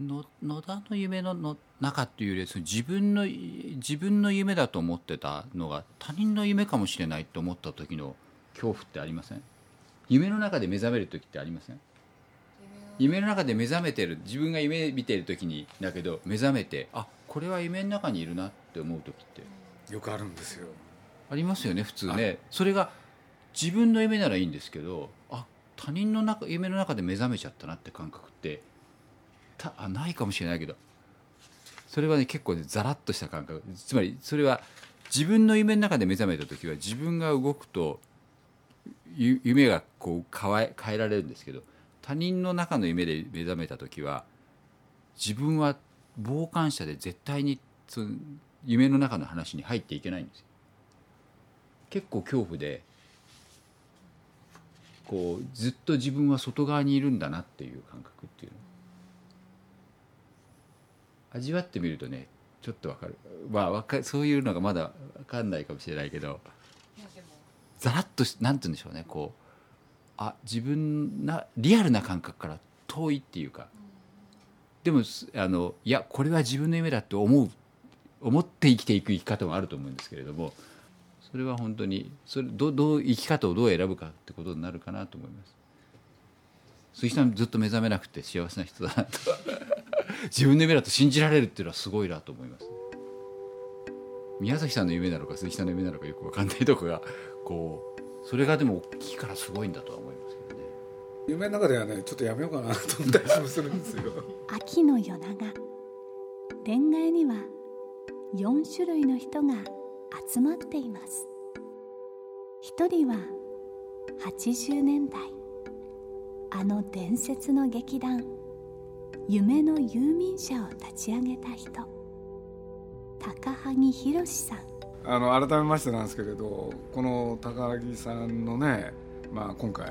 の野田の夢のの中っていうより自分の自分の夢だと思ってたのが他人の夢かもしれないと思った時の恐怖ってありません？夢の中で目覚める時ってありません？夢の中で目覚めてる自分が夢見てる時にだけど目覚めてあこれは夢の中にいるなって思う時って。よくあるんですよ。ありますよね普通ね。それが自分の夢ならいいんですけどあ他人の中夢の中で目覚めちゃったなって感覚ってたあないかもしれないけどそれはね結構ねザラッとした感覚つまりそれは自分の夢の中で目覚めた時は自分が動くと夢がこう変え変えられるんですけど他人の中の夢で目覚めた時は自分は傍観者で絶対に夢の中の話に入っていけないんですよ。結構恐怖でこうずっと自分は外側にいるんだなっていう感覚っていう味わってみるとねちょっとわかる。まあわかそういうのがまだ分かんないかもしれないけどざらっとしなんて言うんでしょうねこうあ自分なリアルな感覚から遠いっていうか。でもあのいやこれは自分の夢だって思う思って生きていく生き方もあると思うんですけれどもそれは本当にそれどどう生き方をどう選ぶかってことになるかなと思います。鈴木さんずっと目覚めなくて幸せな人だなと。自分の夢だと信じられるっていうのはすごいなと思います。宮崎さんの夢なのか鈴木さんの夢なのかよく分かんないとこがこうそれがでも大きいからすごいんだとは思いますけどね。夢の中ではねちょっとやめようかなと思ったりもするんですよ。秋の夜長。恋愛には4種類の人が集まっています。一人は80年代。あの伝説の劇団。夢の遊民者を立ち上げた人。高萩博さん。あの改めましてなんですけれどこの高木さんのね、まあ、今回、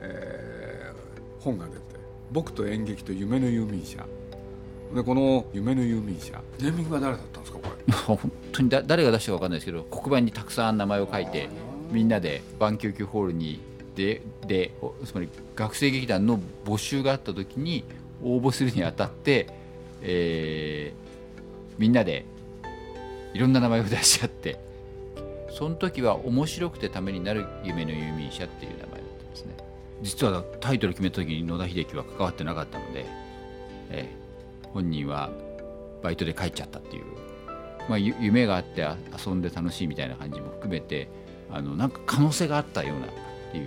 えー本が出て「僕と演劇と夢の遊民者」でこの「夢の遊民者」ネーミングは誰だったんですかこれ？本 当にだ誰が出したか分かんないですけど黒板にたくさん名前を書いてみんなでバンキューキューホールにででつまり学生劇団の募集があった時に応募するにあたって、えーみんなでいろんな名前を出し合ってその時は面白くてためになる夢の遊民者っていう名前だったんですね。実はタイトル決めた時に野田秀樹は関わってなかったので、えー本人はバイトで帰っちゃったっていうまあ、ゆ夢があってあ遊んで楽しいみたいな感じも含めてあのなんか可能性があったようなっていう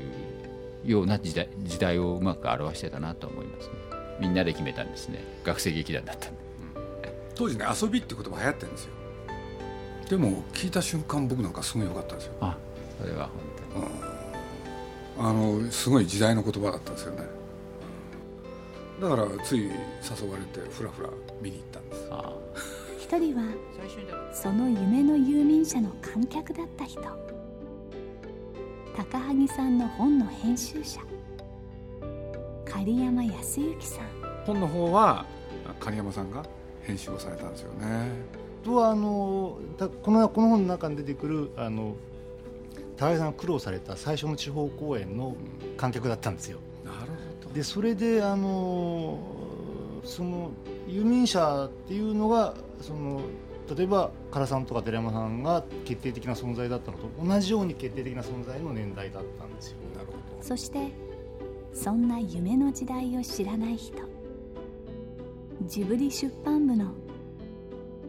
ような時代時代をうまく表してたなと思いますね。みんなで決めたんですね。学生劇団だったんで。当時ね遊びって言葉流行ってるんですよ。でも聞いた瞬間僕なんかすごい良かったんですよ。あそれは本当に。あのすごい時代の言葉だったんですよね。だからつい誘われてふらふら見に行ったんです。あ一人はその夢の遊民者の観客だった人。高萩さんの本の編集者。狩山康之さん。本の方は狩山さんが編集をされたんですよね。とはあのたこのこの本の中に出てくるあの高木さんが苦労された最初の地方公演の観客だったんですよ。なるほでそれであのその遊民者っていうのがその例えば唐さんとか寺山さんが決定的な存在だったのと同じように決定的な存在の年代だったんですよ。どなるほど。そしてそんな夢の時代を知らない人。ジブリ出版部の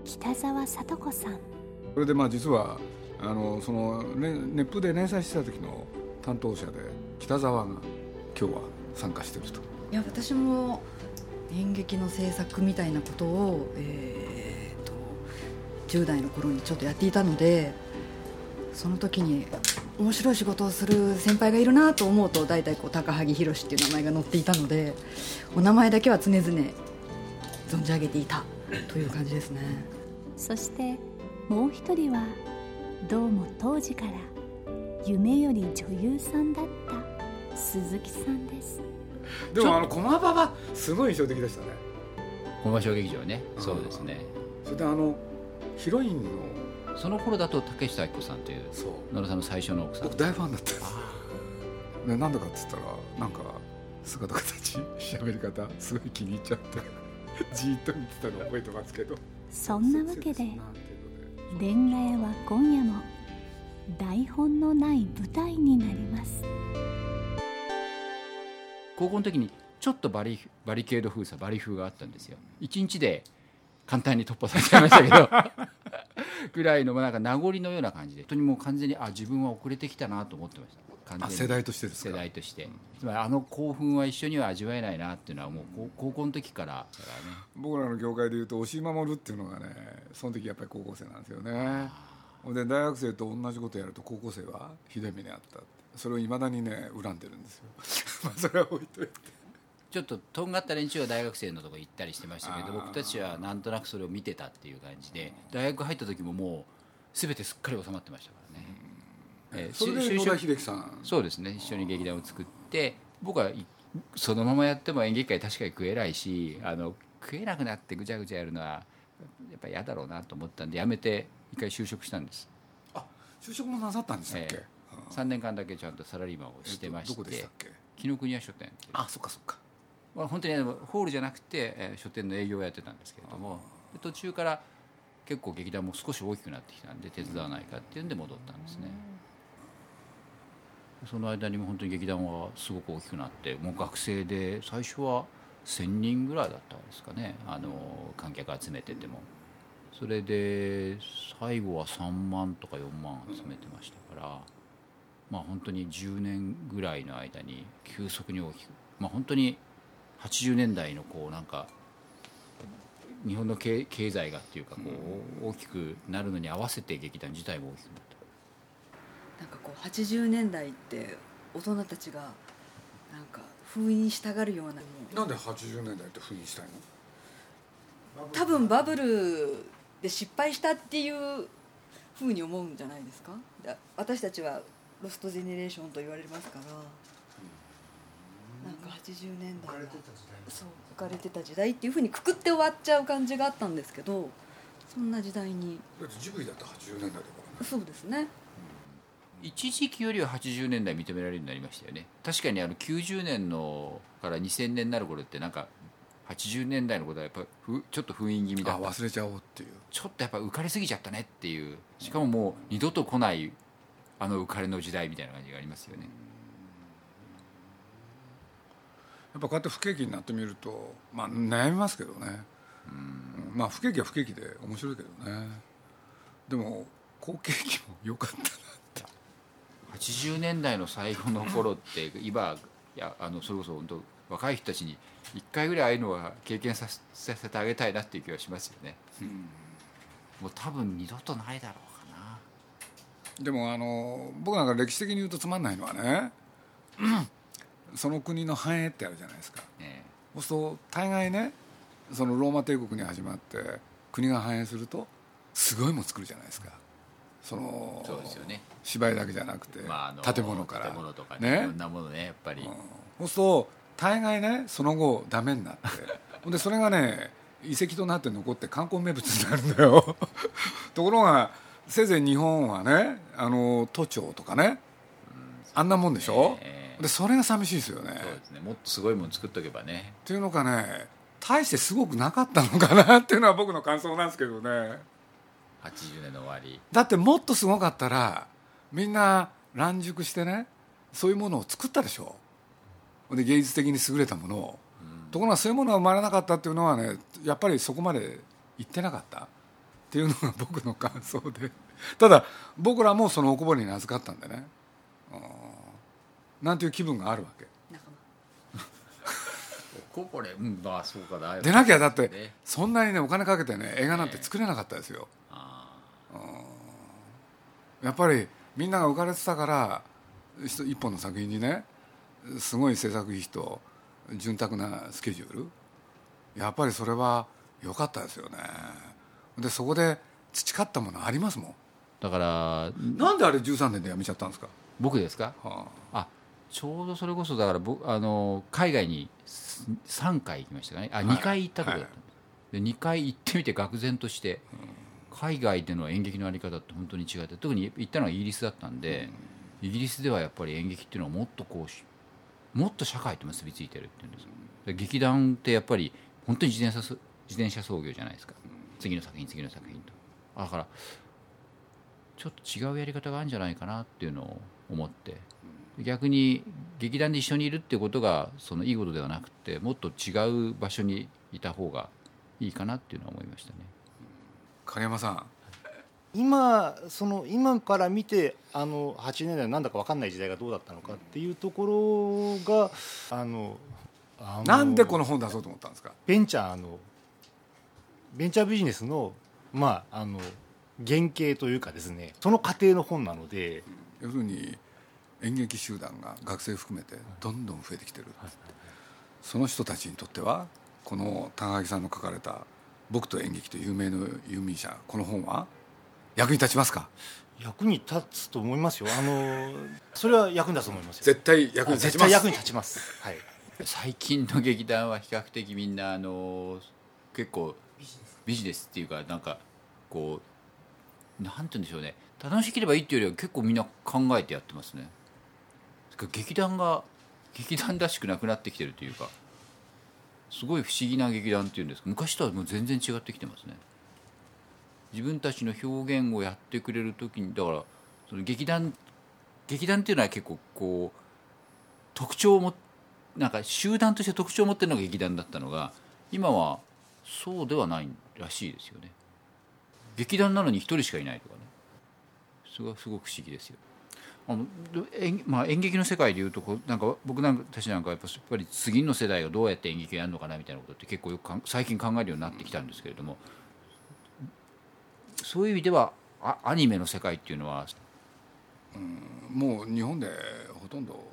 北澤聡子さん。それでまあ実はあのその、ね、ネットで連載してた時の担当者で北沢が今日は参加していると。いや私も演劇の制作みたいなことを、えー、と10代の頃にちょっとやっていたのでその時に面白い仕事をする先輩がいるなと思うと大体こう高萩宏っていう名前が載っていたのでお名前だけは常々存じ上げていたという感じですね。そしてもう一人はどうも当時から夢より女優さんだった鈴木さんです。でもあの駒場はすごい印象的でしたね。本場小劇場ね。そうですね。それであのヒロインのその頃だと竹下明子さんというそう。野呂さんの最初の奥さん。僕大ファンだったんです。ねなんでかっつったらなんか姿形 喋り方すごい気に入っちゃって じーっと見てたの覚えてますけど。そんなわけで切なっていうので恋愛は今夜も台本のない舞台になります高校の時にちょっとバリバリケード封鎖バリ風があったんですよ。一日で簡単に突破されちゃいましたけど。ぐらいのなんか名残のような感じで。本当にもう完全にあ自分は遅れてきたなと思ってました。完全世代としてですか？世代として。つまりあの興奮は一緒には味わえないなっていうのはもう高高校の時からね。僕らの業界でいうと押井守っていうのがねその時やっぱり高校生なんですよね。で大学生と同じことやると高校生はひどい目にあったそれをいまだにね恨んでるんですよ。まあそれは置いといて。ちょっととんがった連中は大学生のとこ行ったりしてましたけど僕たちはなんとなくそれを見てたっていう感じで大学入った時ももう全てすっかり収まってましたからね、えーそれで野田秀樹さん。そうですね。一緒に劇団を作って僕はいそのままやっても演劇界確かに食えないしあの食えなくなってぐちゃぐちゃやるのはやっぱ嫌だろうなと思ったんでやめて一回就職したんです。あ就職もなさったんでしたっけ、え3年間だけちゃんとサラリーマンをしてましてっけ？紀ノ国屋書店あそっかそっか。まあ、本当にホールじゃなくて、えー書店の営業をやってたんですけれどもで途中から結構劇団も少し大きくなってきたんで手伝わないかっていうんで戻ったんですね、その間にも本当に劇団はすごく大きくなってもう学生で最初は1,000人ぐらいだったんですかね。あの観客集めてても。それで最後は3万とか4万集めてましたからまあ本当に10年ぐらいの間に急速に大きくまあ本当に80年代のこうなんか日本の経経済がっていうかこう大きくなるのに合わせて劇団自体も大きくなった。なんかこう80年代って大人たちがなんか封印したがるようななんで80年代って封印したいの？多分バブルで失敗したっていうふうに思うんじゃないですか？で私たちはロストジェネレーションと言われますからなんか80年代はそう浮かれてた時代っていうふうにくくって終わっちゃう感じがあったんですけどそんな時代に。だってジブリだって80年代だからね。そうですね。一時期よりは80年代認められるようになりましたよね。確かにあの90年のから2000年になる頃ってなんか80年代のことはやっぱふちょっと封印気味だった。あ忘れちゃおうっていう。ちょっとやっぱ浮かれすぎちゃったねっていう。しかももう二度と来ないあの浮かれの時代みたいな感じがありますよね。やっぱこうやって不景気になってみるとまあ悩みますけどね。うん。まあ不景気は不景気で面白いけどね。でも好景気も良かったなって。80年代の最後の頃って今いやあのそれこそ本当若い人たちに一回ぐらいああいうのは経験させさせてあげたいなっていう気はしますよね、もう多分二度とないだろうでもあの僕なんか歴史的に言うとつまんないのはねその国の繁栄ってあるじゃないですか。ねそうすると大概ねそのローマ帝国に始まって国が繁栄するとすごいもん作るじゃないですか。そのそうですよね。芝居だけじゃなくて、まあ、あの建物から。建物とかねね。いろんなものねやっぱり、そうすると大概ねその後ダメになって。でそれがね遺跡となって残って観光名物になるんだよ。ところがせいぜい日本はねあの都庁とかねあんなもんでしょ、ええでそれが寂しいですよね。そうですね。もっとすごいもの作っとけばね。っていうのかね大してすごくなかったのかなっていうのは僕の感想なんですけどね。80年の終わり。だってもっとすごかったらみんな乱熟してねそういうものを作ったでしょ。で芸術的に優れたものを、ところがそういうものが生まれなかったっていうのはねやっぱりそこまで行ってなかったっていうのが僕の感想で。ただ僕らもそのおこぼれに預かったんでね、うんなんていう気分があるわけ。ここれうんまあそうかだでなきゃだってね。そんなにねお金かけてね映画なんて作れなかったですよ。あやっぱりみんなが浮かれてたから一一本の作品にねすごい制作費と潤沢なスケジュール。やっぱりそれは良かったですよねでそこで培ったものありますもん。だからなんであれ13年で辞めちゃったんですか、僕ですか？はあ。ちょうどそれこそだから僕あの海外に3回行きましたかね。あ2回行ったところだった。んです、で2回行ってみて愕然として、海外での演劇のあり方って本当に違って特に行ったのはイギリスだったんで、イギリスではやっぱり演劇っていうのはもっとこうしもっと社会と結びついてるっていうんです劇団ってやっぱり本当に自転車そ自転車操業じゃないですか次の作品次の作品と。だからちょっと違うやり方があるんじゃないかなっていうのを思って。逆に劇団で一緒にいるっていうことがそのいいことではなくてもっと違う場所にいた方がいいかなっていうのは思いましたね。影山さん。今その今から見てあの80年代のなんだか分かんない時代がどうだったのかっていうところがあのあのなんでこの本出そうと思ったんですか？ベンチャーのベンチャービジネスのまああの原型というかですねその過程の本なので要するに演劇集団が学生含めてどんどん増えてきてる、その人たちにとってはこの高木さんの書かれた「僕と演劇と有名の遊民者」この本は役に立ちますか？役に立つと思いますよ。あのそれは役に立つと思いますよ。絶対役に立ちます。絶対役に立ちます。はい。最近の劇団は比較的みんなあの結構ビジネスっていうかなんかこうなんて言うんでしょうね。楽しければいいっていうよりは結構みんな考えてやってますね。劇団が劇団らしくなくなってきてるというかすごい不思議な劇団っていうんですか。昔とはもう全然違ってきてますね。自分たちの表現をやってくれる時にだからその劇団劇団っていうのは結構こう特徴を持ってなんか集団として特徴を持ってるのが劇団だったのが今はそうではないらしいですよね。劇団なのに一人しかいないとかね。それがすごく不思議ですよ。あの演,、まあ、演劇の世界でいうとこうなんか僕なんかたちなんかやっぱやっぱり次の世代がどうやって演劇をやるのかなみたいなことって結構よく最近考えるようになってきたんですけれどもそういう意味ではあアニメの世界っていうのはもう日本でほとんど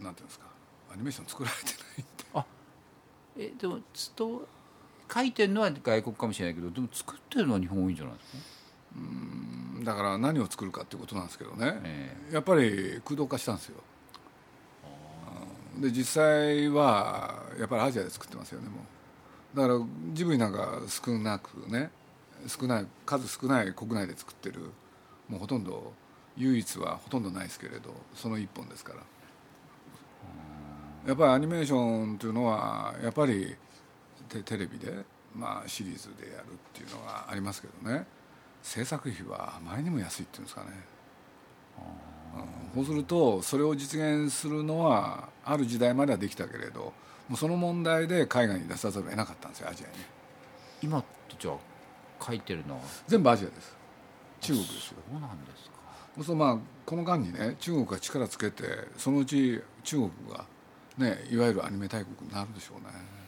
なんていうんですかアニメーション作られてないえでもつと書いてるのは外国かもしれないけどでも作ってるのは日本多いんじゃないですか、だから何を作るかっていうことなんですけどね、えやっぱり空洞化したんですよ。うん。で実際はやっぱりアジアで作ってますよねもう。だからジブリなんか少なくね少ない数少ない国内で作ってるもうほとんど唯一はほとんどないですけれどその一本ですから。やっぱりアニメーションというのはやっぱりテテレビで、まあ、シリーズでやるっていうのがありますけどね。制作費はあまりにも安いっていうんですかね。そうするとそれを実現するのはある時代まではできたけれどもうその問題で海外に出さざるを得なかったんですよアジアに。今とじゃあ書いてるのは？全部アジアです。中国ですよ。そうなんですか。そうするとまあこの間にね中国が力つけてそのうち中国がねいわゆるアニメ大国になるでしょうね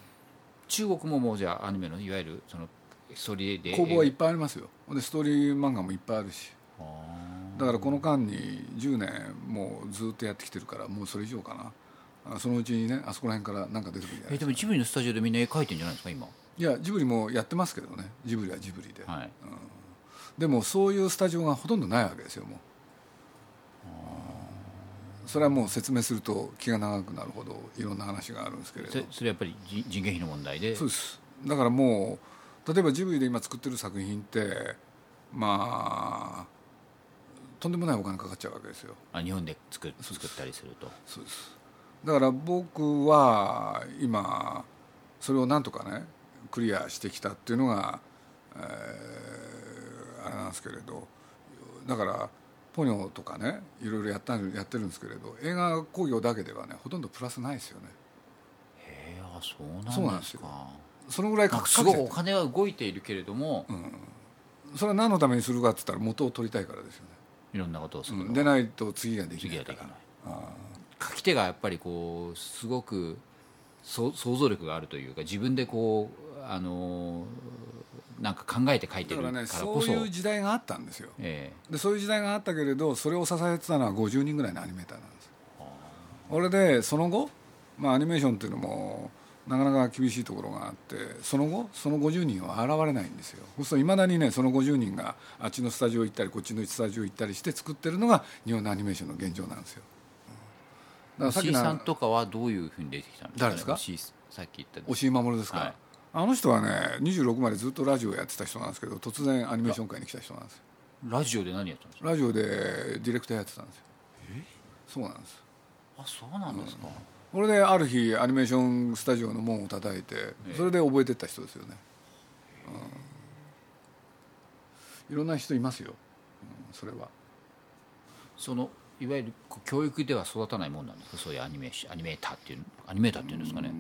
中国ももうじゃあアニメのいわゆるそのストーリーで工房はいっぱいありますよ。でストーリー漫画もいっぱいあるし。あだからこの間に10年もうずっとやってきてるからもうそれ以上かな。あそのうちにねあそこら辺から何か出てくるんじゃないですか。ーえでもジブリのスタジオでみんな絵描いてんじゃないですか今？いやジブリもやってますけどね。ジブリはジブリで、はい。でもそういうスタジオがほとんどないわけですよもうそれはもう説明すると気が長くなるほどいろんな話があるんですけれど。それそれやっぱり人人件費の問題で？そうです。だからもう例えばジブリで今作ってる作品ってまあとんでもないお金かかっちゃうわけですよ。あ日本で作る作ったりすると。そうです。だから僕は今それをなんとかねクリアしてきたっていうのが、えーあれなんですけれど。だからポニョとかねいろいろやったやってるんですけれど映画興行だけではねほとんどプラスないですよね。へえあそうなんですか。そのぐらいすごいお金は動いているけれども、それは何のためにするかって言ったら元を取りたいからですよね。いろんなことをする。のうん。でないと次ができないから。次はできない。書き手がやっぱりこうすごくそ想像力があるというか自分でこうあのなんか考えて書いてるだかかららねこそそういう時代があったんですよ。えでそういう時代があったけれどそれを支えてたのは50人ぐらいのアニメーターなんです俺でその後、まあ、アニメーションっていうのもなかなか厳しいところがあってその後その50人は現れないんですよ。そうするといまだにねその50人があっちのスタジオ行ったりこっちのスタジオ行ったりして作ってるのが日本のアニメーションの現状なんですよ。だからさっきのさんとかはどういうふうに出てきたんですか、ね、誰ですか？さっき言った押井守ですか、はいあの人はね26までずっとラジオやってた人なんですけど突然アニメーション界に来た人なんですよ。ラジオで何やったんですか？ラジオでディレクターやってたんですよ。そうなんです。あそうなんですか、これである日アニメーションスタジオの門を叩いてそれで覚えてった人ですよね、うん。いろんな人いますよ、うんそれは。そのいわゆる教育では育たないもんなんですか？そういうアニメーションアニメーターっていうアニメーターっていうんですかね。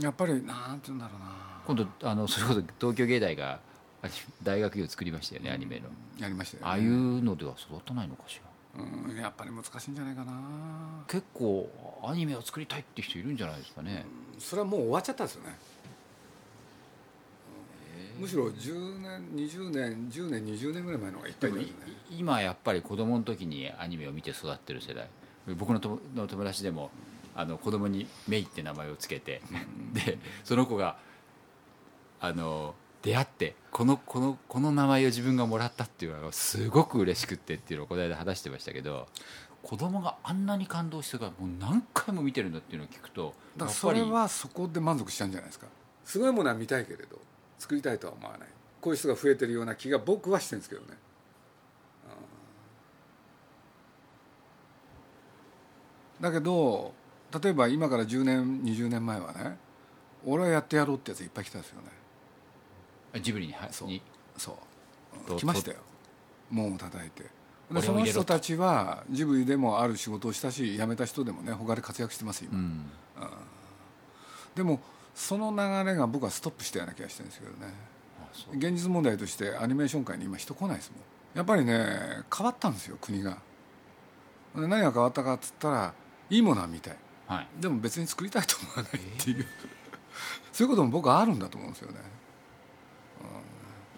やっぱりなんて言うんだろうな今度あのそれこそ東京芸大があ大学院を作りましたよねアニメの。やりましたよ、ね、ああいうのでは育たないのかしら？うんやっぱり難しいんじゃないかな。結構アニメを作りたいって人いるんじゃないですかね。それはもう終わっちゃったんですよね。むしろ10年20年10年20年ぐらい前の方がいっぱいね。今やっぱり子供の時にアニメを見て育ってる世代。僕のとの友達でもあの子供にメイって名前をつけて。でその子があの出会ってこのこのこの名前を自分がもらったっていうのがすごく嬉しくってっていうのをこの間話してましたけど子供があんなに感動してからもう何回も見てるんだっていうのを聞くとだからそれはそこで満足しちゃうんじゃないですか。すごいものは見たいけれど作りたいとは思わない。こういう人が増えてるような気が僕はしてるんですけどね。うん。だけど例えば今から10年20年前はね俺はやってやろうってやついっぱい来たんですよねジブリにはそう。にそう。と来ましたよ。門を叩いて。でその人たちはジブリでもある仕事をしたし辞めた人でもね他で活躍してます今、うん。でもその流れが僕はストップしたような気がしてるんですけどね。現実問題としてアニメーション界に今人来ないですもん。やっぱりね変わったんですよ国が。で何が変わったかっつったらいいものは見たい。はい。でも別に作りたいと思わないっていう、そういうことも僕はあるんだと思うんですよね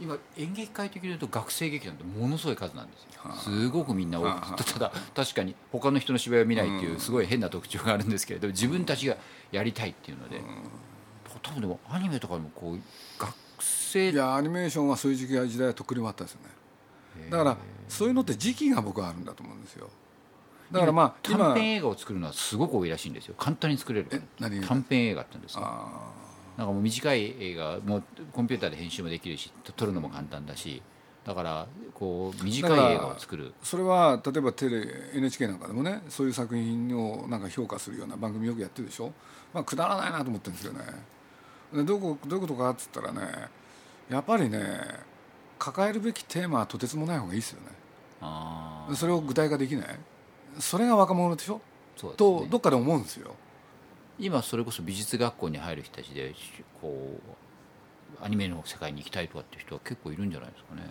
今演劇界的に言うと学生劇団ってものすごい数なんですよ。はあ。すごくみんな多くただ確かに他の人の芝居を見ないっていううん。すごい変な特徴があるんですけれど自分たちがやりたいっていうので多分でもアニメとかでもこう学生いやアニメーションはそういう時期時代はとっくに終わったんですよね。だからそういうのって時期が僕はあるんだと思うんですよ。だからまあ短今編映画を作るのはすごく多いらしいんですよ。簡単に作れる短編映画って言うんですかあなんかもう短い映画もうコンピューターで編集もできるしと撮るのも簡単だしだからこう短い映画を作る。それは例えばテレ NHK なんかでもねそういう作品をなんか評価するような番組よくやってるでしょ、まあ、くだらないなと思ってるんですよね。でどこどういうことかっつったらねやっぱりね抱えるべきテーマはとてつもない方がいいですよね。それを具体化できない？それが若者でしょ？そうですとねどっかで思うんですよ今それこそ美術学校に入る人たちでこうアニメの世界に行きたいとかっていう人は結構いるんじゃないですかね。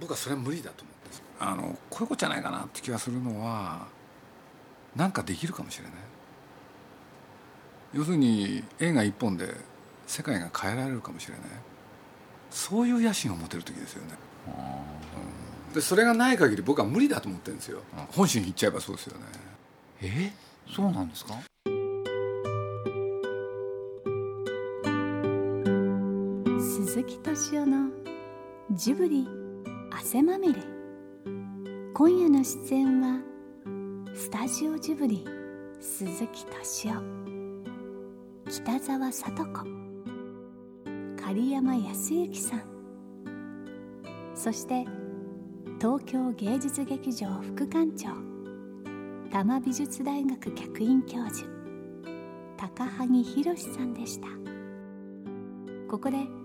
僕はそれは無理だと思ってますあのこういうことじゃないかなって気がするのはなんかできるかもしれない。要するに映画一本で世界が変えられるかもしれない。そういう野心を持てる時ですよね、うん。でそれがない限り僕は無理だと思ってるんですよ。本心言っちゃえばそうですよね。え？そうなんですか？鈴木敏夫のジブリ汗まみれ。今夜の出演はスタジオジブリ鈴木敏夫。北澤さと子。狩山康之さん。そして東京芸術劇場副館長。多摩美術大学客員教授。高萩博さんでした。ここで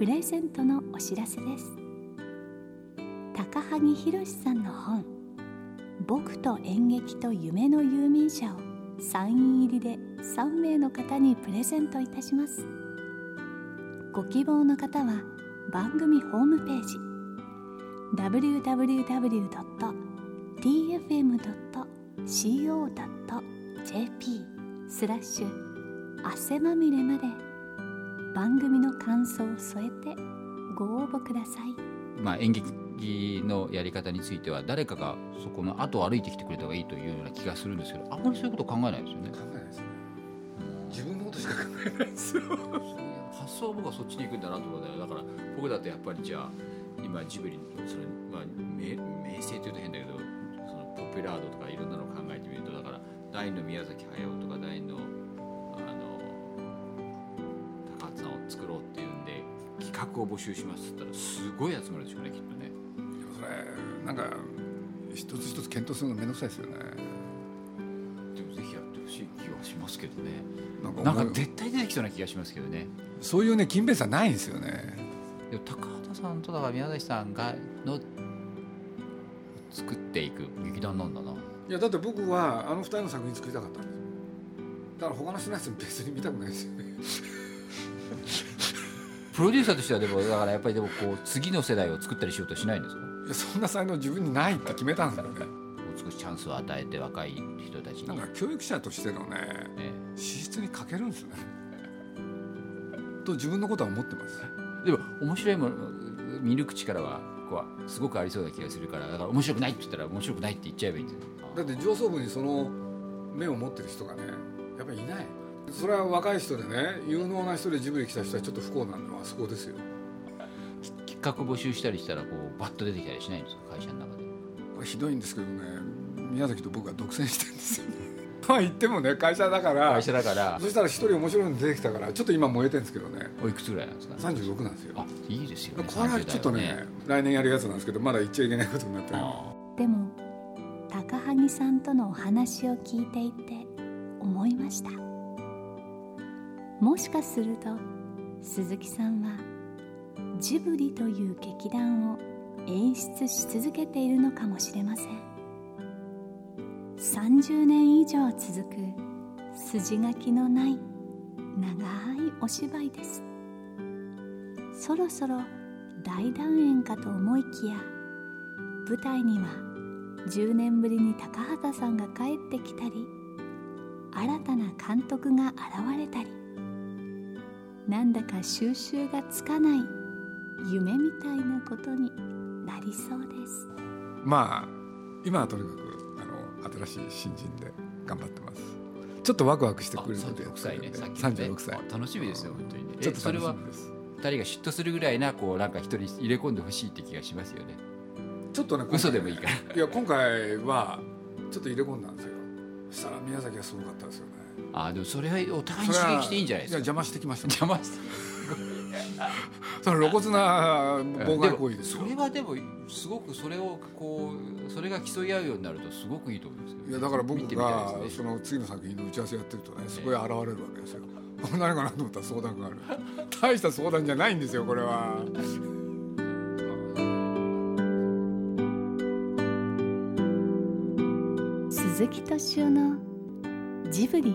プレゼントのお知らせです。高萩博さんの本「僕と演劇と夢の遊民者」をサイン入りで3名の方にプレゼントいたします。ご希望の方は番組ホームページ www.tfm.co.jp .jp スラッシュ汗まみれまで番組の感想を添えてご応募ください。まあ、演劇のやり方については誰かがそこの後を歩いてきてくれた方がいいというような気がするんですけどあんまりそういうこと考えないですよね。考えないですね自分のことしか考えないですよ。発想は僕はそっちに行くんだなと思うんだよだから僕だってやっぱりじゃあ今ジブリその、まあ、名名声というと変だけどそのポピュラードとかいろんなのを考えてみるとだから大の宮崎駿とか大のを募集します。って言ったらすごい集まるでしょうねきっとね。でもそれなんか一つ一つ検討するの面倒くさいですよね。でもぜひやってほしい気はしますけどね。なんか絶対出てきそうな気がしますけどね。そういうね勤勉さないんですよね。でも高畑さんとだから宮崎さんがの作っていく劇団なんだな。いやだって僕はあの二人の作品作りたかったんですよ。だから他の人のやつ別に見たくないですよねプロデューサーとしてはでもだからやっぱりでもこう次の世代を作ったりしようとしないんですか？いやそんな才能自分にないって決めたんですよね。もう少しチャンスを与えて若い人たちに。なんか教育者としてのねえ資質に欠けるんですね。と自分のことは思ってます。えでも面白いもの見抜く力はこうすごくありそうな気がするからだから面白くないって言ったら面白くないって言っちゃえばいいんですよだって上層部にその目を持ってる人がねやっぱりいないそれは若い人でね有能な人でジブリ来た人はちょっと不幸なのはそこですよ。企画募集したりしたらこうバッと出てきたりしないんですか会社の中で。これひどいんですけどね宮崎と僕は独占してるんですよね。まあ言ってもね会社だから。会社だから。そしたら一人面白いの出てきたからちょっと今燃えてるんですけどね。おいくつぐらいなんですか？36なんですよ。あいいですよね。これはちょっとね30来年やるやつなんですけどまだ言っちゃいけないことになって。でも高萩さんとのお話を聞いていて思いましたもしかすると鈴木さんはジブリという劇団を演出し続けているのかもしれません。30年以上続く筋書きのない長いお芝居です。そろそろ大団円かと思いきや舞台には10年ぶりに高畑さんが帰ってきたり新たな監督が現れたりなんだか収集がつかない夢みたいなことになりそうです。まあ今はとにかくあの新しい新人で頑張ってます。ちょっとワクワクしてあくれることや36って歳るんでね。さっきのね。36歳あ楽しみですよ本当にね。ちょっとえそれは楽しみです。二人が嫉妬するぐらいなこうなんか一人入れ込んでほしいって気がしますよね。ちょっとね今回嘘でもいいから。いや今回はちょっと入れ込んだんですよ。そしたら宮崎がすごかったですよねあでもそれはお互いに刺激していいんじゃないですか？や邪魔してきました。邪魔して。その露骨な妨害行為ですよ。それはでもすごくそれをこうそれが競い合うようになるとすごくいいと思うんですよいやだから僕がその次の作品の打ち合わせやってるとねそこへ現れるわけですよ。何かなと思ったら相談がある大した相談じゃないんですよこれは。鈴木敏夫のジブリ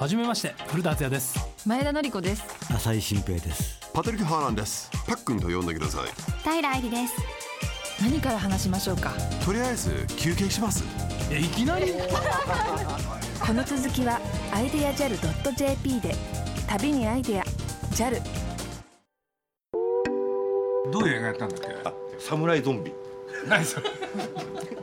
はじめまして古田敦也です。前田紀子です。浅井新平です。パトリック・ハーランです。パックンと呼んでください。平愛理です。何から話しましょうか？とりあえず休憩します。えいきなり？この続きはアイデア JAL.jp で。旅にアイデア JAL どういう映画やったんだっけ？サムライゾンビ何それ。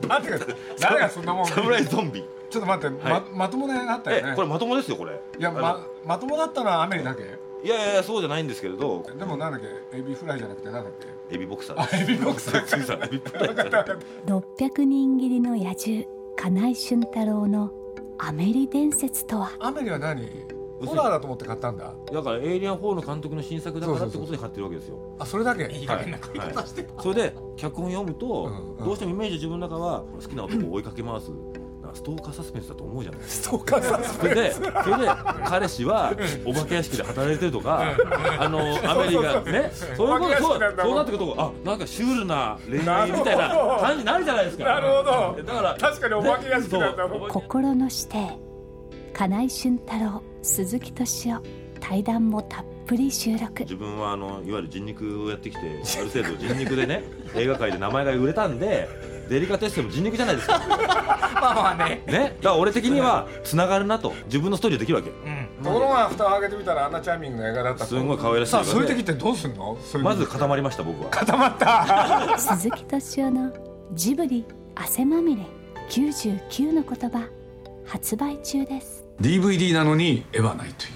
待ってください誰がそんなもんサムライゾンビ。ちょっと待って、はい。ままともな映画あったよね。えこれまともですよこれ。いやままともだったのはアメリだけ。いやいやいやそうじゃないんですけれど。でもなんだっけエビフライじゃなくてなんだっけ？エビボクサー。あエビボクサー。ついさんエビボクサー。分かった分かっ600人斬りの野獣金井俊太郎のアメリ伝説とは？たアメリは何？ホラーだと思って買ったんだ？だからエイリアン4の監督の新作だからってことで買ってるわけですよ。あそれだけ？はい。はい。それで脚本読むと、うんうん。どうしてもイメージ自分の中は好きな男を追いかけ回すストーカーサスペンスだと思うじゃない。ですストーカーサスかそれでそれで彼氏はお化け屋敷で働いてるとかあのアメリカね。そういうことそうそうなってくるとあなんかシュールな恋愛みたいな感じになるじゃないですか。なるほど。だから確かにお化け屋敷なんだもん。心の師弟金井俊太郎鈴木敏夫対談もたっぷり収録。自分はあのいわゆる人肉をやってきてある程度人肉でね 映画界で名前が売れたんでデリカテッセンも人肉じゃないですか。まあまあね。ね？だから俺的にはつながるなと自分のストーリーできるわけ。ところが蓋を開けてみたらあんなチャーミングな映画だった。とすんごい可愛らしいさあそういう時ってどうすんの？まず固まりました僕は。固まった。鈴木敏夫のジブリ汗まみれ99の言葉発売中です DVD なのに絵はないという。